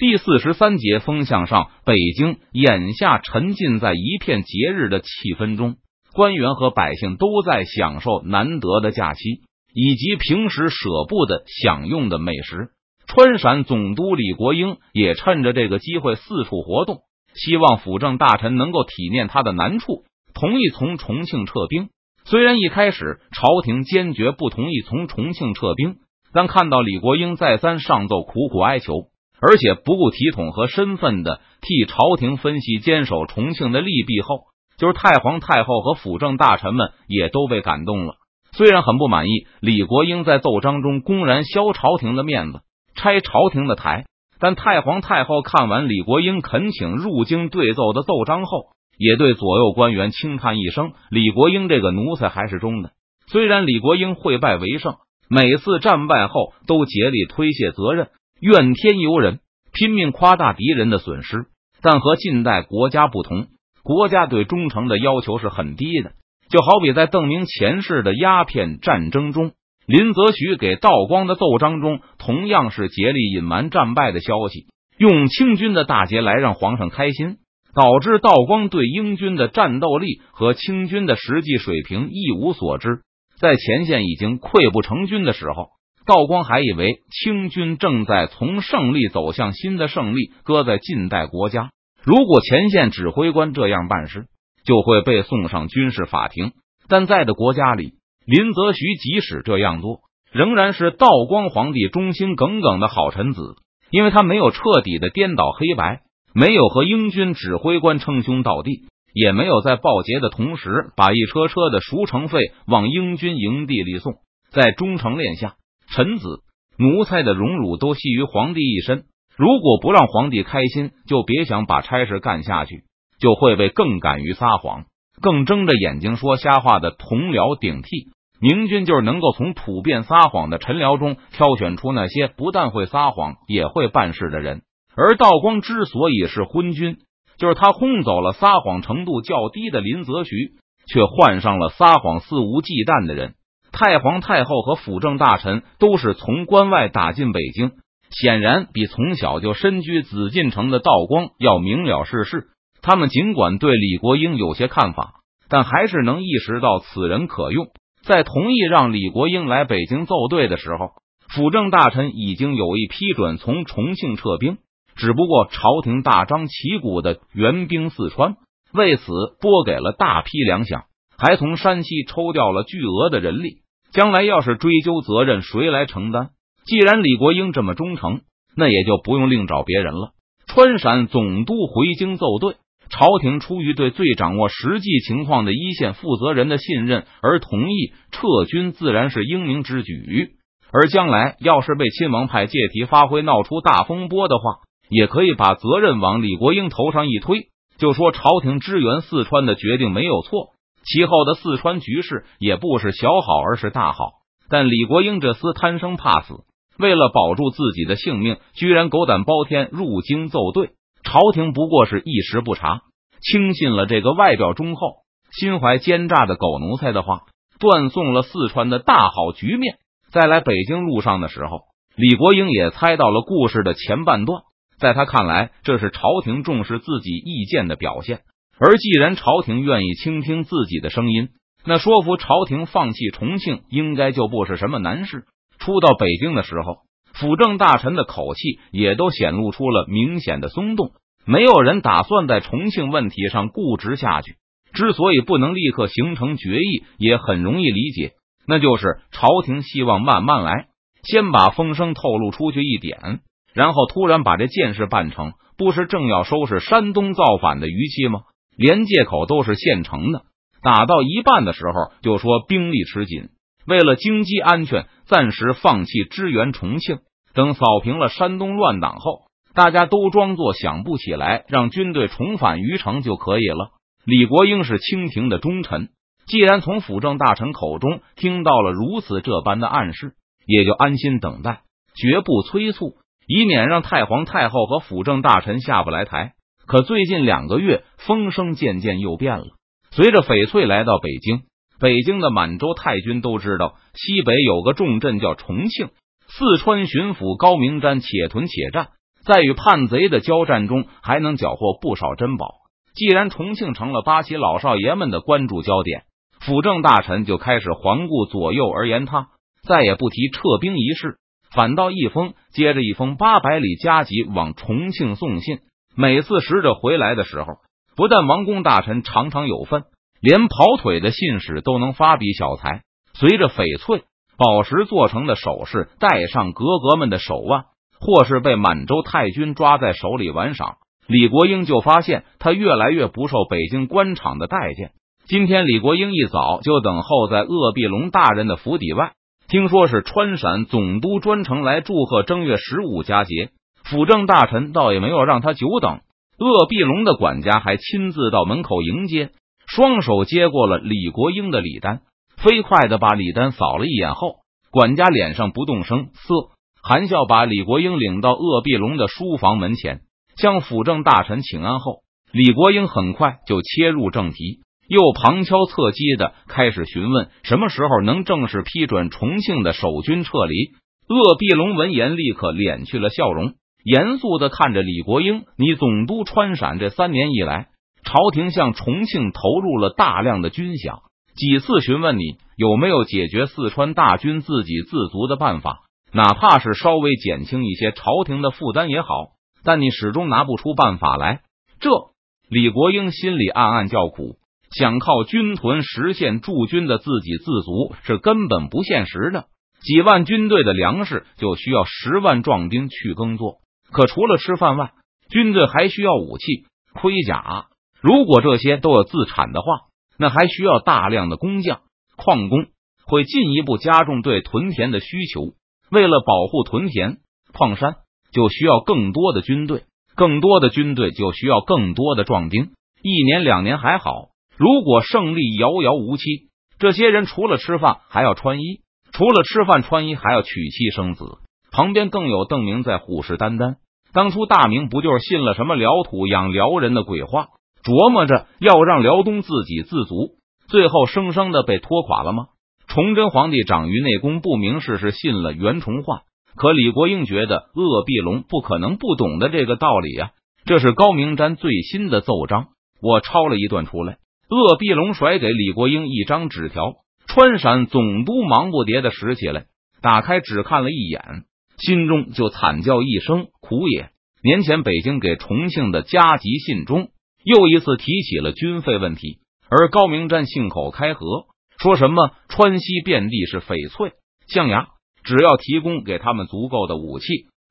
第四十三节风向上，北京眼下沉浸在一片节日的气氛中，官员和百姓都在享受难得的假期，以及平时舍不得享用的美食。川陕总督李国英也趁着这个机会四处活动，希望辅政大臣能够体面他的难处，同意从重庆撤兵。虽然一开始朝廷坚决不同意从重庆撤兵，但看到李国英再三上奏，苦苦哀求。而且不顾体统和身份的替朝廷分析坚守重庆的利弊后，就是太皇太后和辅政大臣们也都被感动了。虽然很不满意李国英在奏章中公然削朝廷的面子、拆朝廷的台，但太皇太后看完李国英恳请入京对奏的奏章后，也对左右官员轻叹一声：“李国英这个奴才还是忠的。”虽然李国英会败为胜，每次战败后都竭力推卸责任。怨天尤人，拼命夸大敌人的损失，但和近代国家不同，国家对忠诚的要求是很低的。就好比在邓明前世的鸦片战争中，林则徐给道光的奏章中，同样是竭力隐瞒战败的消息，用清军的大捷来让皇上开心，导致道光对英军的战斗力和清军的实际水平一无所知。在前线已经溃不成军的时候。道光还以为清军正在从胜利走向新的胜利，搁在近代国家，如果前线指挥官这样办事，就会被送上军事法庭。但在的国家里，林则徐即使这样做，仍然是道光皇帝忠心耿耿的好臣子，因为他没有彻底的颠倒黑白，没有和英军指挥官称兄道弟，也没有在报捷的同时把一车车的赎城费往英军营地里送，在忠诚链下。臣子、奴才的荣辱都系于皇帝一身。如果不让皇帝开心，就别想把差事干下去，就会被更敢于撒谎、更睁着眼睛说瞎话的同僚顶替。明君就是能够从普遍撒谎的臣僚中挑选出那些不但会撒谎也会办事的人。而道光之所以是昏君，就是他轰走了撒谎程度较低的林则徐，却换上了撒谎肆无忌惮的人。太皇太后和辅政大臣都是从关外打进北京，显然比从小就身居紫禁城的道光要明了世事。他们尽管对李国英有些看法，但还是能意识到此人可用。在同意让李国英来北京奏对的时候，辅政大臣已经有意批准从重庆撤兵。只不过朝廷大张旗鼓的援兵四川，为此拨给了大批粮饷。还从山西抽调了巨额的人力，将来要是追究责任，谁来承担？既然李国英这么忠诚，那也就不用另找别人了。川陕总督回京奏对，朝廷出于对最掌握实际情况的一线负责人的信任而同意撤军，自然是英明之举。而将来要是被亲王派借题发挥，闹出大风波的话，也可以把责任往李国英头上一推，就说朝廷支援四川的决定没有错。其后的四川局势也不是小好，而是大好。但李国英这厮贪生怕死，为了保住自己的性命，居然狗胆包天入京奏对。朝廷不过是一时不察，轻信了这个外表忠厚、心怀奸诈的狗奴才的话，断送了四川的大好局面。在来北京路上的时候，李国英也猜到了故事的前半段。在他看来，这是朝廷重视自己意见的表现。而既然朝廷愿意倾听自己的声音，那说服朝廷放弃重庆应该就不是什么难事。初到北京的时候，辅政大臣的口气也都显露出了明显的松动，没有人打算在重庆问题上固执下去。之所以不能立刻形成决议，也很容易理解，那就是朝廷希望慢慢来，先把风声透露出去一点，然后突然把这件事办成，不是正要收拾山东造反的余气吗？连借口都是现成的，打到一半的时候就说兵力吃紧，为了经济安全，暂时放弃支援重庆。等扫平了山东乱党后，大家都装作想不起来，让军队重返虞城就可以了。李国英是清廷的忠臣，既然从辅政大臣口中听到了如此这般的暗示，也就安心等待，绝不催促，以免让太皇太后和辅政大臣下不来台。可最近两个月，风声渐渐又变了。随着翡翠来到北京，北京的满洲太君都知道，西北有个重镇叫重庆。四川巡抚高明瞻且屯且战，在与叛贼的交战中，还能缴获不少珍宝。既然重庆成了八旗老少爷们的关注焦点，辅政大臣就开始环顾左右而言他，再也不提撤兵一事，反倒一封接着一封八百里加急往重庆送信。每次使者回来的时候，不但王公大臣常常有份，连跑腿的信使都能发笔小财。随着翡翠、宝石做成的首饰戴上格格们的手腕，或是被满洲太君抓在手里玩赏。李国英就发现他越来越不受北京官场的待见。今天李国英一早就等候在鄂必龙大人的府邸外，听说是川陕总督专程来祝贺正月十五佳节，辅政大臣倒也没有让他久等。鄂必龙的管家还亲自到门口迎接，双手接过了李国英的礼单，飞快的把礼单扫了一眼后，管家脸上不动声色，含笑把李国英领到鄂必龙的书房门前。向辅政大臣请安后，李国英很快就切入正题，又旁敲侧击的开始询问什么时候能正式批准重庆的守军撤离。鄂必龙闻言立刻敛去了笑容，严肃的看着李国英：“你总督川陕这三年以来，朝廷向重庆投入了大量的军饷，几次询问你有没有解决四川大军自给自足的办法，哪怕是稍微减轻一些朝廷的负担也好。”但你始终拿不出办法来，这李国英心里暗暗叫苦。想靠军屯实现驻军的自给自足是根本不现实的。几万军队的粮食就需要十万壮丁去耕作，可除了吃饭外，军队还需要武器、盔甲。如果这些都要自产的话，那还需要大量的工匠、矿工，会进一步加重对屯田的需求。为了保护屯田、矿山。就需要更多的军队，更多的军队就需要更多的壮丁。一年两年还好，如果胜利遥遥无期，这些人除了吃饭还要穿衣，除了吃饭穿衣还要娶妻生子。旁边更有邓明在虎视眈眈。当初大明不就是信了什么辽土养辽人的鬼话，琢磨着要让辽东自给自足，最后生生的被拖垮了吗？崇祯皇帝长于内功，不明事是信了袁崇焕。可李国英觉得鄂必龙不可能不懂得这个道理呀。这是高明瞻最新的奏章，我抄了一段出来。鄂必龙甩给李国英一张纸条，川陕总督忙不迭的拾起来，打开只看了一眼，心中就惨叫一声：“苦也！”年前北京给重庆的加急信中，又一次提起了军费问题，而高明瞻信口开河，说什么川西遍地是翡翠、象牙。只要提供给他们足够的武器、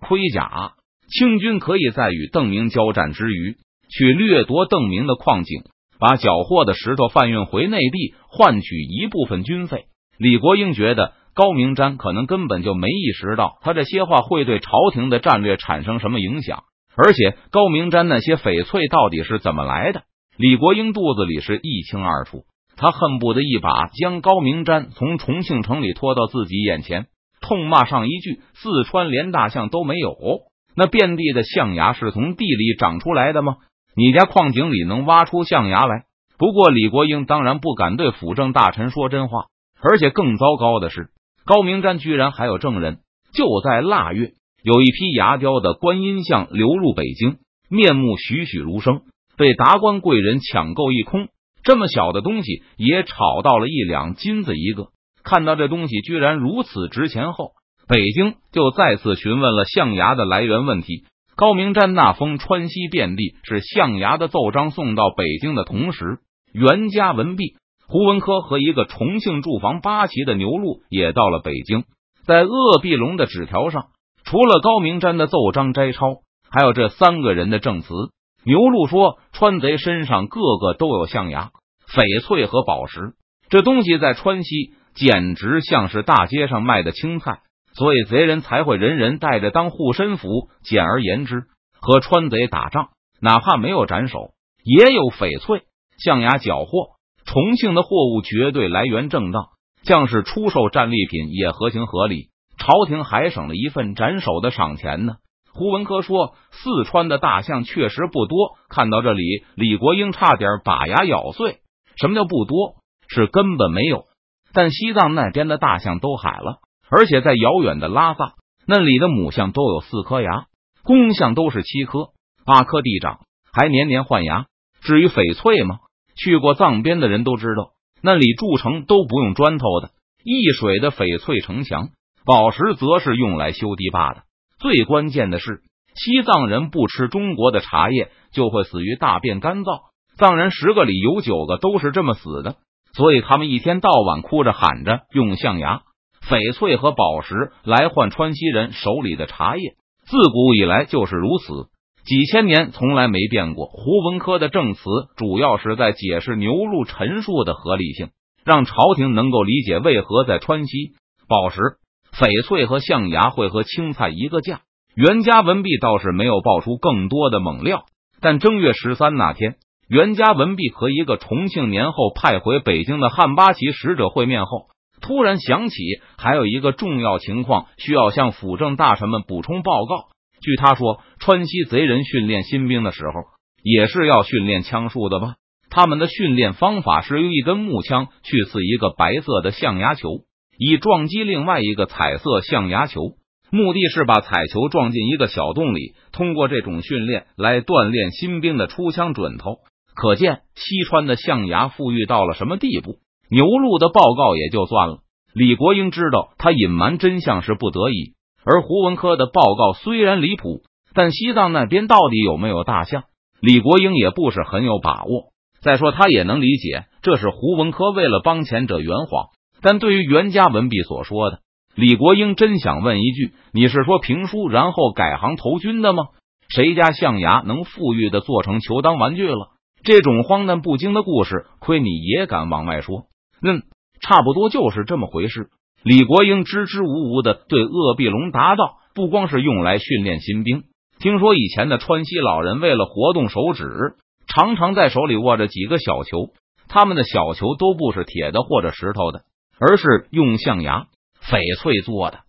盔甲，清军可以在与邓明交战之余，去掠夺邓明的矿井，把缴获的石头贩运回内地，换取一部分军费。李国英觉得高明瞻可能根本就没意识到他这些话会对朝廷的战略产生什么影响，而且高明瞻那些翡翠到底是怎么来的，李国英肚子里是一清二楚。他恨不得一把将高明瞻从重庆城里拖到自己眼前。痛骂上一句：“四川连大象都没有，那遍地的象牙是从地里长出来的吗？你家矿井里能挖出象牙来？”不过李国英当然不敢对辅政大臣说真话，而且更糟糕的是，高明瞻居然还有证人。就在腊月，有一批牙雕的观音像流入北京，面目栩栩如生，被达官贵人抢购一空。这么小的东西也炒到了一两金子一个。看到这东西居然如此值钱后，北京就再次询问了象牙的来源问题。高明瞻那封川西遍地是象牙的奏章送到北京的同时，袁家文毕、胡文科和一个重庆驻防八旗的牛录也到了北京。在鄂必龙的纸条上，除了高明瞻的奏章摘抄，还有这三个人的证词。牛录说，川贼身上个个都有象牙、翡翠和宝石，这东西在川西。简直像是大街上卖的青菜，所以贼人才会人人带着当护身符。简而言之，和川贼打仗，哪怕没有斩首，也有翡翠、象牙缴获。重庆的货物绝对来源正当，将士出售战利品也合情合理，朝廷还省了一份斩首的赏钱呢。胡文科说：“四川的大象确实不多。”看到这里，李国英差点把牙咬碎。什么叫不多？是根本没有。但西藏那边的大象都海了，而且在遥远的拉萨，那里的母象都有四颗牙。公象都是七颗，八颗地长，还年年换牙。至于翡翠吗？去过藏边的人都知道，那里筑城都不用砖头的，一水的翡翠城墙。宝石则是用来修堤坝的。最关键的是，西藏人不吃中国的茶叶，就会死于大便干燥。藏人十个里有九个都是这么死的，所以他们一天到晚哭着喊着用象牙、翡翠和宝石来换川西人手里的茶叶。自古以来就是如此，几千年从来没变过。胡文科的证词主要是在解释牛录陈述的合理性，让朝廷能够理解为何在川西宝石。翡翠和象牙会和青菜一个价，袁家文璧倒是没有爆出更多的猛料。但正月十三那天，袁家文璧和一个重庆年后派回北京的汉八旗使者会面后，突然想起还有一个重要情况需要向辅政大臣们补充报告。据他说，川西贼人训练新兵的时候，也是要训练枪术的吧？他们的训练方法是用一根木枪去刺一个白色的象牙球。以撞击另外一个彩色象牙球，目的是把彩球撞进一个小洞里。通过这种训练来锻炼新兵的出枪准头。可见西川的象牙富裕到了什么地步？牛录的报告也就算了，李国英知道他隐瞒真相是不得已。而胡文科的报告虽然离谱，但西藏那边到底有没有大象，李国英也不是很有把握。再说他也能理解，这是胡文科为了帮前者圆谎。但对于袁家文笔所说的，李国英真想问一句：你是说评书然后改行投军的吗？谁家象牙能富裕的做成球当玩具了？这种荒诞不经的故事，亏你也敢往外说？嗯，差不多就是这么回事。李国英支支吾吾的对鄂必龙答道：“不光是用来训练新兵，听说以前的川西老人为了活动手指，常常在手里握着几个小球，他们的小球都不是铁的或者石头的。”而是用象牙、翡翠做的。